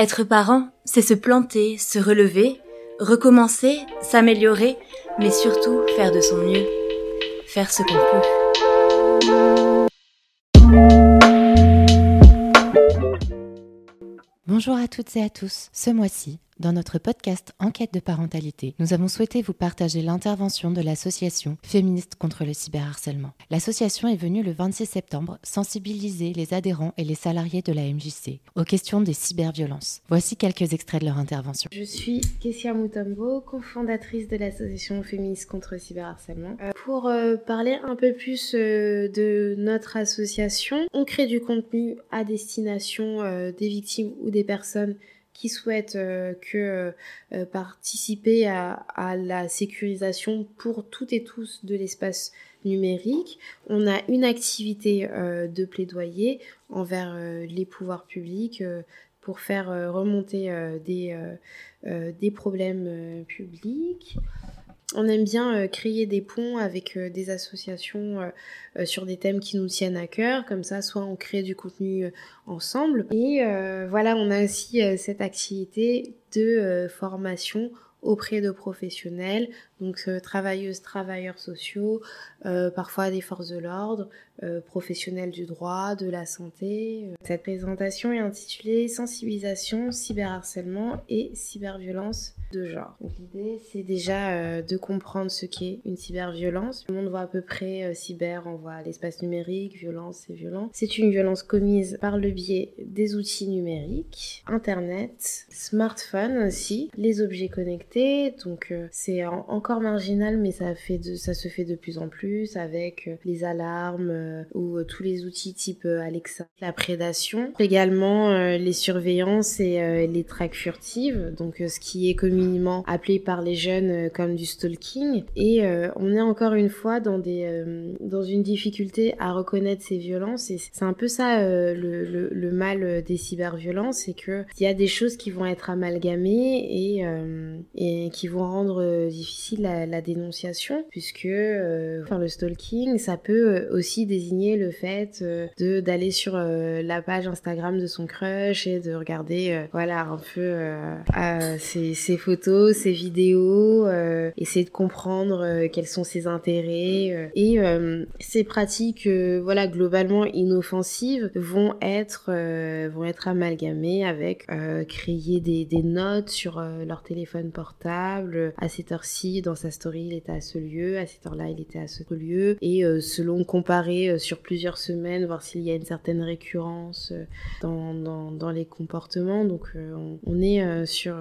Être parent, c'est se planter, se relever, recommencer, s'améliorer, mais surtout faire de son mieux, faire ce qu'on peut. Bonjour à toutes et à tous. Ce mois-ci, dans notre podcast Enquête de parentalité, nous avons souhaité vous partager l'intervention de l'association Féministes contre le cyberharcèlement. L'association est venue le 26 septembre sensibiliser les adhérents et les salariés de la MJC aux questions des cyberviolences. Voici quelques extraits de leur intervention. Je suis Kessia Moutombo, cofondatrice de l'association Féministes contre le cyberharcèlement. Euh, pour euh, parler un peu plus euh, de notre association, on crée du contenu à destination des victimes ou des personnes qui souhaitent euh, que euh, participer à, la sécurisation pour toutes et tous de l'espace numérique. On a une activité euh, de plaidoyer envers les pouvoirs publics pour faire remonter des, des problèmes publics on aime bien euh, créer des ponts avec euh, des associations euh, sur des thèmes qui nous tiennent à cœur, comme ça, soit on crée du contenu ensemble. Et voilà, on a aussi cette activité de formation auprès de professionnels, donc travailleuses, travailleurs sociaux, parfois des forces de l'ordre, professionnels du droit, de la santé. Cette présentation est intitulée Sensibilisation, cyberharcèlement et cyberviolence de genre. l'idée, c'est déjà euh, de comprendre ce qu'est une cyberviolence. Tout le monde voit à peu près euh, cyber, on voit l'espace numérique, violence, c'est violent. C'est une violence commise par le biais des outils numériques, Internet, smartphone aussi, les objets connectés. Donc euh, c'est encore marginal, mais ça, fait de, ça se fait de plus en plus avec les alarmes ou tous les outils type Alexa. La prédation, également les surveillances et les tracks furtives, donc ce qui est minimum appelé par les jeunes euh, comme du stalking. Et euh, on est encore une fois dans, des, euh, dans une difficulté à reconnaître ces violences. Et c'est un peu ça le, mal des cyberviolences, c'est qu'il y a des choses qui vont être amalgamées et qui vont rendre difficile la, dénonciation, puisque enfin, le stalking, ça peut aussi désigner le fait de d'aller sur la page Instagram de son crush et de regarder voilà un peu ses, ses photos, ses vidéos, euh, essayer de comprendre euh, quels sont ses intérêts euh, et ces pratiques, voilà globalement inoffensives, vont être vont être amalgamées avec créer des, des, notes sur leur téléphone portable. À cette heure-ci, dans sa story, il était à ce lieu. À cette heure-là, il était à ce lieu. Et selon comparer sur plusieurs semaines, voir s'il y a une certaine récurrence dans, dans, dans les comportements. Donc, on, on, est sur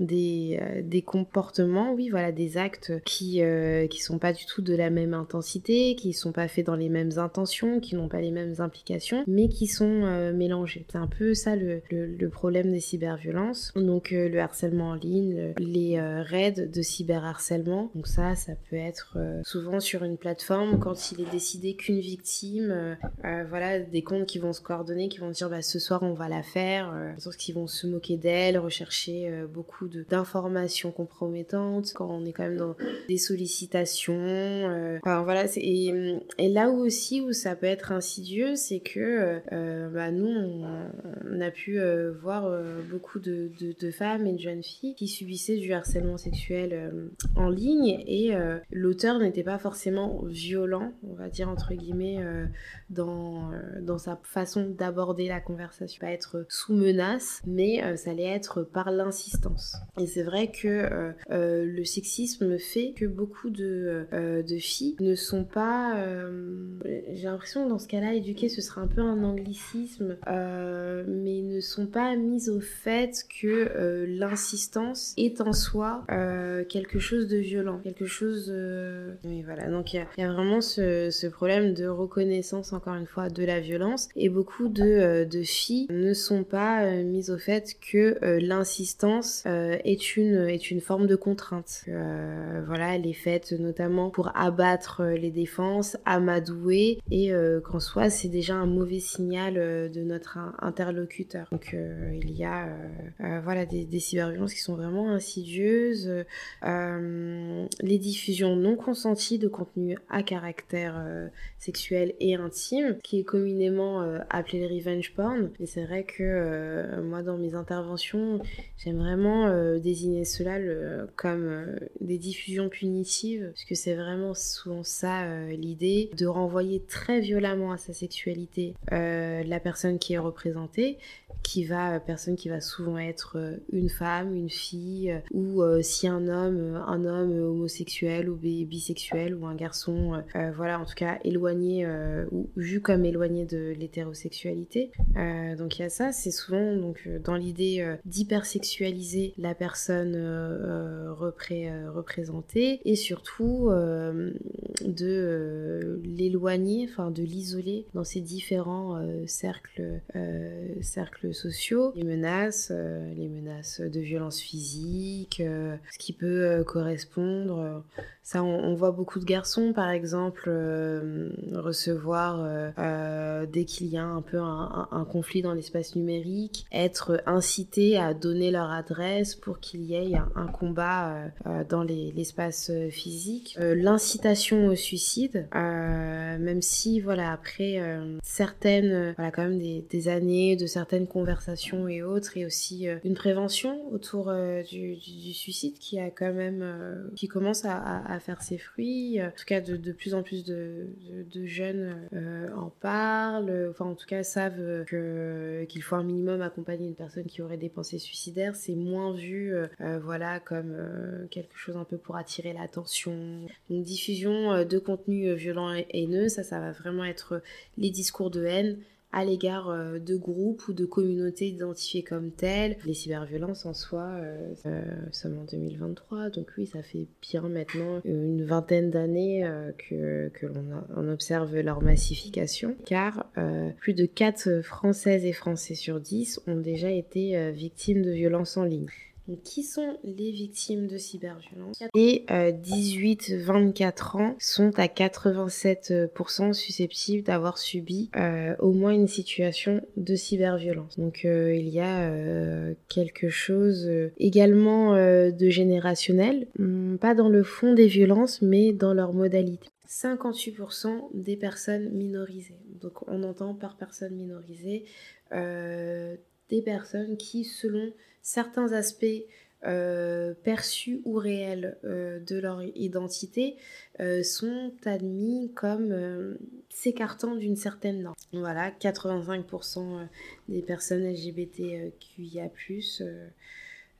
des, euh, des comportements, oui, voilà, des actes qui euh, qui sont pas du tout de la même intensité, qui sont pas faits dans les mêmes intentions, qui n'ont pas les mêmes implications, mais qui sont euh, mélangés. C'est un peu ça le, le, problème des cyberviolences. Donc le harcèlement en ligne, les raids de cyberharcèlement. Donc ça, ça peut être souvent sur une plateforme quand il est décidé qu'une victime, voilà, des comptes qui vont se coordonner, qui vont dire bah ce soir on va la faire, euh, qu'ils vont se moquer d'elle, rechercher beaucoup d'informations compromettantes, quand on est quand même dans des sollicitations. Euh, voilà, et, là aussi où ça peut être insidieux, c'est que euh, bah, nous, on, a pu euh, voir beaucoup de, de, femmes et de jeunes filles qui subissaient du harcèlement sexuel en ligne et l'auteur n'était pas forcément violent, on va dire entre guillemets, dans, dans sa façon d'aborder la conversation. Pas être sous menace, mais ça allait être par l'insistance. Et c'est vrai que euh, euh, le sexisme fait que beaucoup de, euh, de filles ne sont pas... J'ai l'impression que dans ce cas-là, éduquer, ce serait un peu un anglicisme, mais ne sont pas mises au fait que l'insistance est en soi quelque chose de violent, quelque chose... Oui, voilà, donc il y, a vraiment ce, problème de reconnaissance, encore une fois, de la violence, et beaucoup de filles ne sont pas mises au fait que l'insistance est une est une forme de contrainte. voilà, elle est faite notamment pour abattre les défenses, amadouer et qu'en soi c'est déjà un mauvais signal de notre interlocuteur. Donc il y a voilà des, des cyberviolences qui sont vraiment insidieuses, les diffusions non consenties de contenu à caractère sexuel et intime, qui est communément appelé le revenge porn. Et c'est vrai que euh, moi, dans mes interventions, j'aime vraiment euh, désigner cela comme euh, des diffusions punitives, parce que c'est vraiment souvent ça l'idée, de renvoyer très violemment à sa sexualité la personne qui est représentée, qui va, personne qui va souvent être une femme, une fille, ou si un homme, un homme homosexuel ou bisexuel, ou un garçon, voilà, en tout cas éloigné, ou vu comme éloigné de l'hétérosexualité. donc il y a ça, c'est souvent donc euh, dans l'idée euh, d'hypersexualiser la personne euh, représentée et surtout de l'éloigner, enfin de l'isoler dans ces différents cercles, cercles sociaux, les menaces, les menaces de violence physique, ce qui peut correspondre. Ça, on, voit beaucoup de garçons, par exemple, recevoir dès qu'il y a un peu un, un conflit dans l'espace numérique, être incités à donner leur adresse pour qu'il y ait un, combat euh, euh, dans l'espace euh, physique. L'incitation au suicide, même si voilà après certaines, voilà quand même des, années de certaines conversations et autres, et aussi une prévention autour du, suicide qui a quand même, qui commence à, faire ses fruits. En tout cas, de, plus en plus de, jeunes en parlent, enfin en tout cas savent qu'il faut un minimum accompagner une personne qui aurait des pensées suicidaires, c'est moins vu, euh, euh, voilà, comme euh, quelque chose un peu pour attirer l'attention. Une diffusion de contenu violent et haineux, ça, ça va vraiment être les discours de haine à l'égard de groupes ou de communautés identifiées comme telles. Les cyberviolences en soi, euh sommes en 2023, donc oui, ça fait bien maintenant une vingtaine d'années que, que l'on observe leur massification, car plus de 4 Françaises et Français sur 10 ont déjà été victimes de violences en ligne qui sont les victimes de cyberviolence? Et 18-24 ans sont à 87% susceptibles d'avoir subi euh, au moins une situation de cyberviolence. Donc euh, il y a euh, quelque chose également de générationnel, hmm, pas dans le fond des violences, mais dans leur modalité. 58% des personnes minorisées. Donc on entend par personnes minorisées des personnes qui, selon certains aspects euh, perçus ou réels euh, de leur identité euh, sont admis comme s'écartant d'une certaine norme. Voilà, 85% des personnes LGBTQIA+,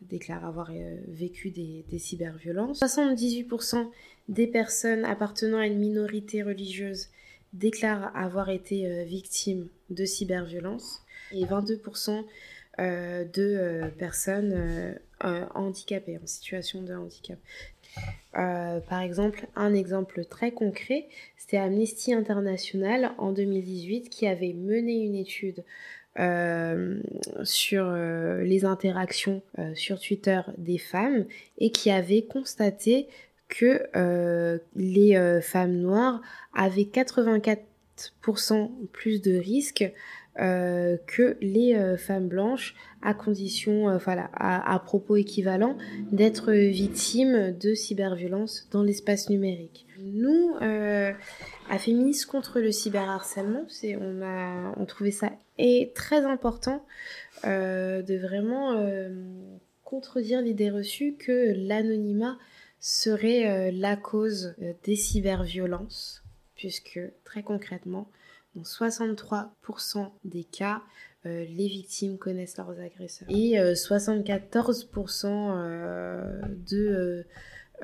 déclarent avoir vécu des, des cyberviolences. 78% des personnes appartenant à une minorité religieuse déclarent avoir été victimes de cyberviolences et 22% euh, de euh, personnes euh, handicapées, en situation de handicap. par exemple, un exemple très concret, c'était Amnesty International en 2018 qui avait mené une étude sur les interactions sur Twitter des femmes et qui avait constaté que les femmes noires avaient 84% plus de risques euh, que les euh, femmes blanches à condition, euh, voilà, à, propos équivalent, d'être victimes de cyberviolence dans l'espace numérique. Nous, à Féministes contre le cyberharcèlement, c'est, on a, on trouvait ça est très important de vraiment contredire l'idée reçue que l'anonymat serait la cause des cyberviolences, puisque très concrètement, dans 63% des cas, euh, les victimes connaissent leurs agresseurs. Et 74% euh, euh, de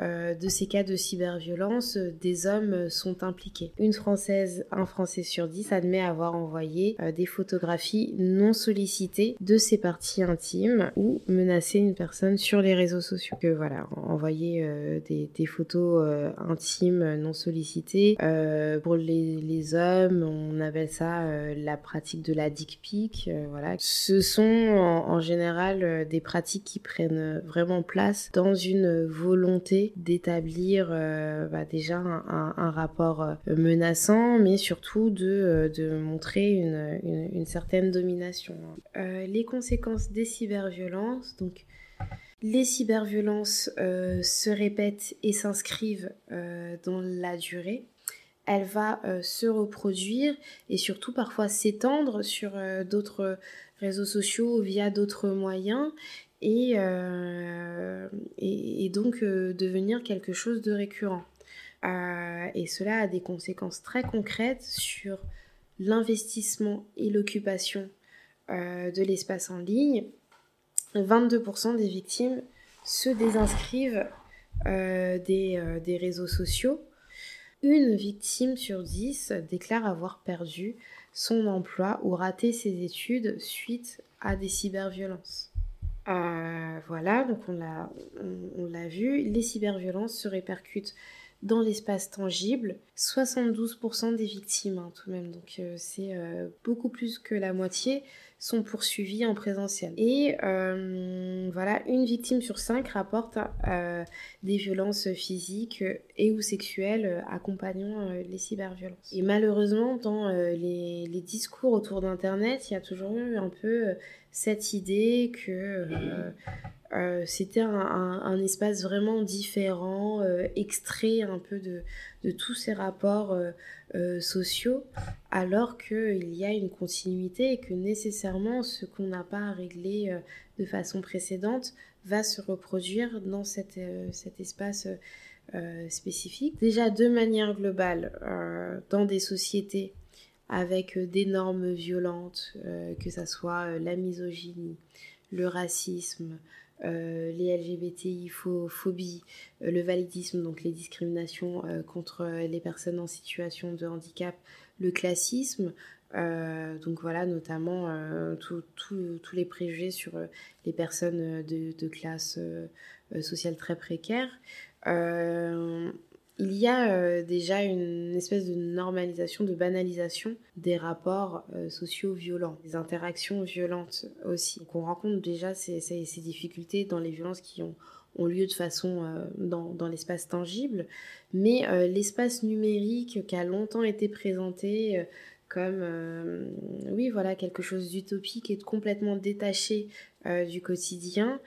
euh, de ces cas de cyberviolence, euh, des hommes sont impliqués. Une Française, un Français sur dix admet avoir envoyé des photographies non sollicitées de ses parties intimes ou menacé une personne sur les réseaux sociaux. Que voilà, envoyer des, photos intimes non sollicitées. pour les, hommes, on appelle ça la pratique de la dick pic. voilà, ce sont en général des pratiques qui prennent vraiment place dans une volonté d'établir euh, bah, déjà un, rapport euh, menaçant, mais surtout de, euh, montrer une, une, certaine domination. les conséquences des cyberviolences, donc les cyberviolences se répètent et s'inscrivent dans la durée elle va se reproduire et surtout parfois s'étendre sur d'autres réseaux sociaux via d'autres moyens et, euh, et, donc euh, devenir quelque chose de récurrent. Euh, et cela a des conséquences très concrètes sur l'investissement et l'occupation de l'espace en ligne. 22% des victimes se désinscrivent des, des, réseaux sociaux. Une victime sur 10 déclare avoir perdu son emploi ou raté ses études suite à des cyberviolences. Euh, voilà, donc on l'a, on, l'a vu, les cyberviolences se répercutent dans l'espace tangible. 72% des victimes hein, tout de même, donc euh, c'est euh, beaucoup plus que la moitié sont poursuivis en présentiel. Et euh, voilà, une victime sur cinq rapporte euh, des violences physiques et ou sexuelles accompagnant euh, les cyberviolences. Et malheureusement, dans les, les, discours autour d'Internet, il y a toujours eu un peu cette idée que euh, c'était un, espace vraiment différent, euh, extrait un peu de, tous ces rapports euh, sociaux, alors qu'il y a une continuité et que nécessairement ce qu'on n'a pas réglé de façon précédente va se reproduire dans cet espace spécifique. Déjà de manière globale, dans des sociétés avec des normes violentes, que ce soit la misogynie, le racisme, euh, les LGBTI phobie, euh, le validisme, donc les discriminations euh, contre les personnes en situation de handicap, le classisme, donc voilà, notamment tous les préjugés sur les personnes de classe sociale très précaire il y a euh, déjà une espèce de normalisation, de banalisation des rapports euh, sociaux violents, des interactions violentes aussi. Donc on rencontre déjà ces, difficultés dans les violences qui ont, lieu de façon euh, dans, l'espace tangible, mais l'espace numérique qui a longtemps été présenté comme oui voilà quelque chose d'utopique et de complètement détaché du quotidien,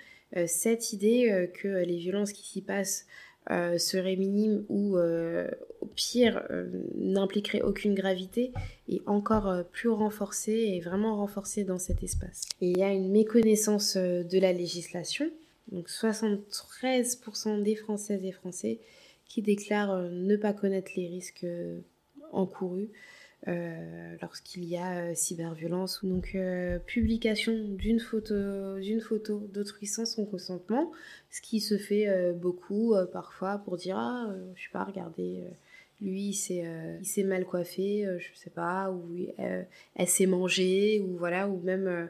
cette idée que les violences qui s'y passent euh, serait minime ou euh, au pire euh, n'impliquerait aucune gravité est encore plus renforcée et vraiment renforcée dans cet espace. il y a une méconnaissance de la législation. Donc 73% des Françaises et Français qui déclarent ne pas connaître les risques encourus euh, lorsqu'il y a euh, cyberviolence. Donc euh, publication d'une photo, d'une photo d'autrui sans son consentement, ce qui se fait beaucoup parfois pour dire ah je sais pas regarder lui il s'est mal coiffé, je sais pas ou elle s'est mangée ou voilà ou même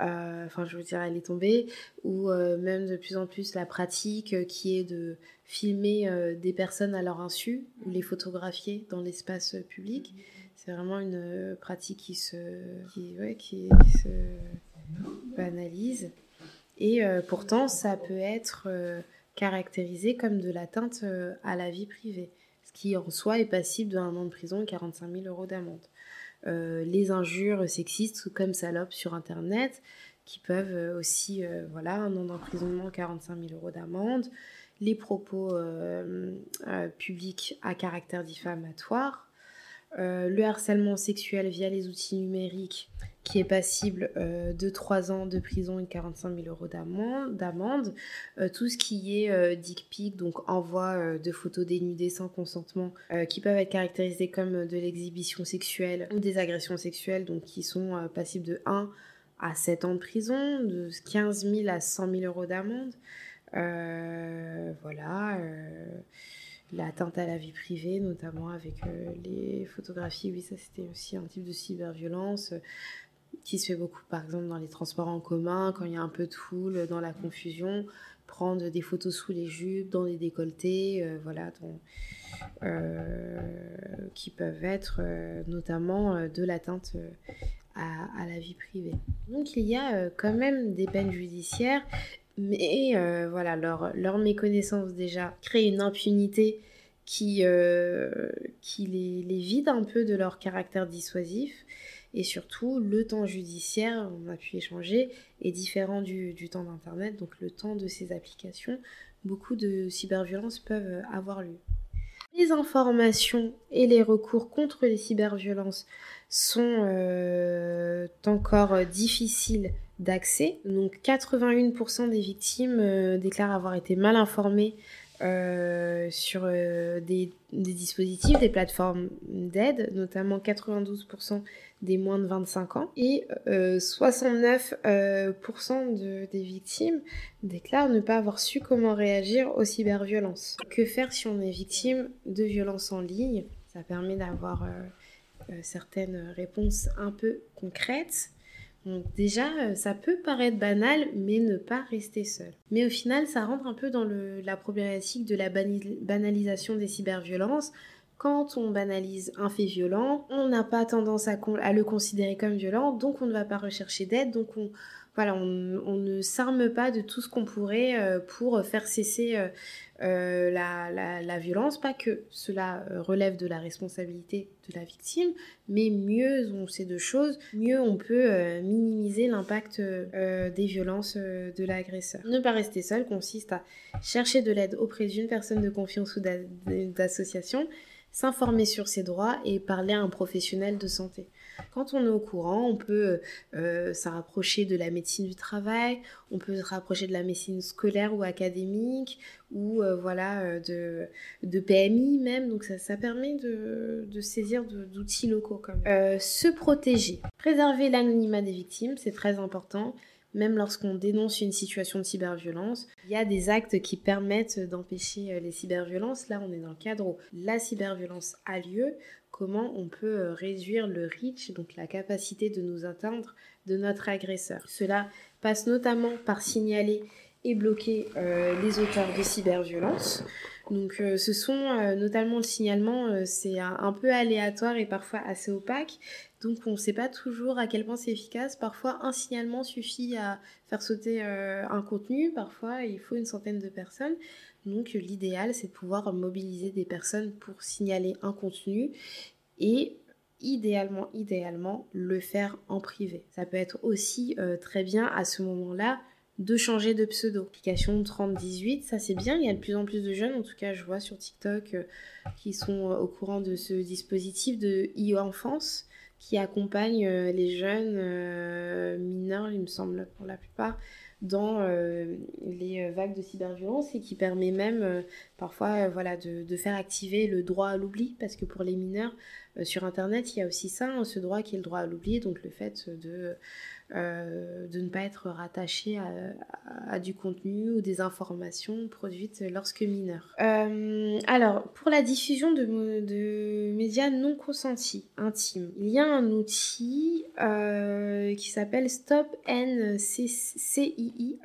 enfin je veux dire elle est tombée ou même de plus en plus la pratique qui est de filmer des personnes à leur insu ou les photographier dans l'espace public c'est vraiment une euh, pratique qui se, qui, qui se banalise. Et euh, pourtant, ça peut être euh, caractérisé comme de l'atteinte à la vie privée, ce qui en soi est passible d'un an de prison et 45 000 euros d'amende. les injures sexistes comme salope sur Internet, qui peuvent aussi, voilà, un an d'emprisonnement, 45 000 euros d'amende. Les propos publics à caractère diffamatoire, euh, le harcèlement sexuel via les outils numériques qui est passible euh, de 3 ans de prison et 45 000 euros d'amende. Euh, tout ce qui est dick pic, donc envoi de photos dénudées sans consentement, qui peuvent être caractérisées comme de l'exhibition sexuelle ou des agressions sexuelles, donc qui sont passibles de 1 à 7 ans de prison, de 15 000 à 100 000 euros d'amende. voilà l'atteinte à la vie privée, notamment avec les photographies. Oui, ça c'était aussi un type de cyberviolence qui se fait beaucoup, par exemple, dans les transports en commun, quand il y a un peu de foule, dans la confusion, prendre des photos sous les jupes, dans les décolletés, voilà, qui peuvent être notamment de l'atteinte à, la vie privée. Donc il y a euh, quand même des peines judiciaires, mais euh, voilà, leur, méconnaissance déjà crée une impunité qui, euh, les, vide un peu de leur caractère dissuasif. Et surtout, le temps judiciaire, on a pu échanger, est différent du, du temps d'Internet, donc le temps de ces applications. Beaucoup de cyberviolences peuvent avoir lieu. Les informations et les recours contre les cyberviolences sont euh, encore difficiles d'accès. Donc 81% des victimes euh, déclarent avoir été mal informées euh, sur des, dispositifs, des plateformes d'aide, notamment 92% des moins de 25 ans. Et 69% des victimes déclarent ne pas avoir su comment réagir aux cyberviolences. Que faire si on est victime de violences en ligne? Ça permet d'avoir euh, certaines réponses un peu concrètes. Donc déjà, euh, ça peut paraître banal, mais ne pas rester seul. Mais au final, ça rentre un peu dans la problématique de la banalisation des cyberviolences. Quand on banalise un fait violent, on n'a pas tendance à, le considérer comme violent, donc on ne va pas rechercher d'aide, donc on, voilà, on, ne s'arme pas de tout ce qu'on pourrait euh, pour faire cesser euh, euh, la, violence. Pas que cela relève de la responsabilité de la victime, mais mieux on sait de choses, mieux on peut minimiser l'impact des violences de l'agresseur. Ne pas rester seul consiste à chercher de l'aide auprès d'une personne de confiance ou d'association, s'informer sur ses droits et parler à un professionnel de santé. Quand on est au courant, on peut euh, se rapprocher de la médecine du travail, on peut se rapprocher de la médecine scolaire ou académique, ou euh, voilà, euh, de, de, PMI même. Donc ça, ça permet de, de saisir d'outils locaux. Comme. se protéger. Préserver l'anonymat des victimes, c'est très important même lorsqu'on dénonce une situation de cyberviolence, il y a des actes qui permettent d'empêcher les cyberviolences. Là, on est dans le cadre où la cyberviolence a lieu comment on peut euh, réduire le reach, donc la capacité de nous atteindre de notre agresseur? Cela passe notamment par signaler et bloquer euh, les auteurs de cyberviolence. Donc euh, ce sont notamment le signalement, c'est un, peu aléatoire et parfois assez opaque. Donc on ne sait pas toujours à quel point c'est efficace. Parfois un signalement suffit à faire sauter un contenu, parfois il faut une centaine de personnes. Donc l'idéal, c'est de pouvoir mobiliser des personnes pour signaler un contenu et idéalement, idéalement, le faire en privé. Ça peut être aussi euh, très bien à ce moment-là de changer de pseudo. Application 3018, ça c'est bien, il y a de plus en plus de jeunes, en tout cas je vois sur TikTok, euh, qui sont euh, au courant de ce dispositif de e-enfance qui accompagne les jeunes mineurs, il me semble, pour la plupart, dans euh, les euh, vagues de cyberviolence et qui permet même euh, parfois voilà, de, faire activer le droit à l'oubli parce que pour les mineurs sur internet il y a aussi ça, hein, ce droit qui est le droit à l'oubli, donc le fait de euh, de ne pas être rattaché à, du contenu ou des informations produites lorsque mineur. Euh, alors, pour la diffusion de, de, médias non consentis, intimes, il y a un outil euh, qui s'appelle Stop NCCII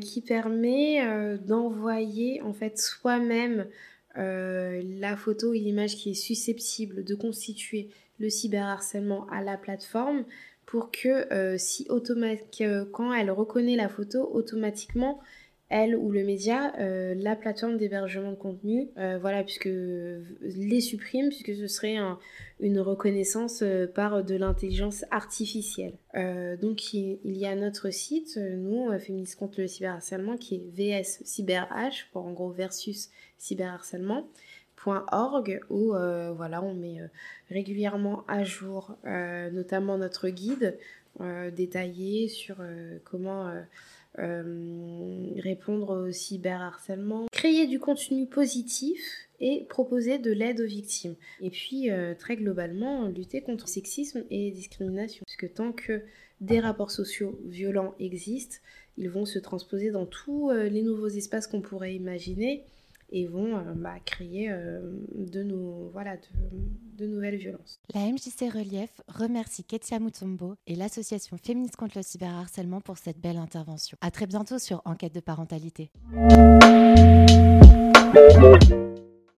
qui permet d'envoyer en fait soi-même la photo ou l'image qui est susceptible de constituer le cyberharcèlement à la plateforme pour que euh, si quand elle reconnaît la photo, automatiquement, elle ou le média, euh, la plateforme d'hébergement de contenu, euh, voilà, puisque les supprime, puisque ce serait une reconnaissance par de l'intelligence artificielle. donc il, y a notre site, nous, Féministes contre le cyberharcèlement, qui est VS CyberH, pour en gros versus cyberharcèlement org où euh, voilà, on met euh, régulièrement à jour euh, notamment notre guide détaillé sur comment répondre au cyberharcèlement, créer du contenu positif et proposer de l'aide aux victimes. Et puis, très globalement, lutter contre le sexisme et discrimination. Parce que tant que des rapports sociaux violents existent, ils vont se transposer dans tous les nouveaux espaces qu'on pourrait imaginer et vont bah, créer de, voilà, de, nouvelles violences. La MJC Relief remercie Ketia Mutombo et l'association féministe contre le cyberharcèlement pour cette belle intervention. À très bientôt sur Enquête de parentalité.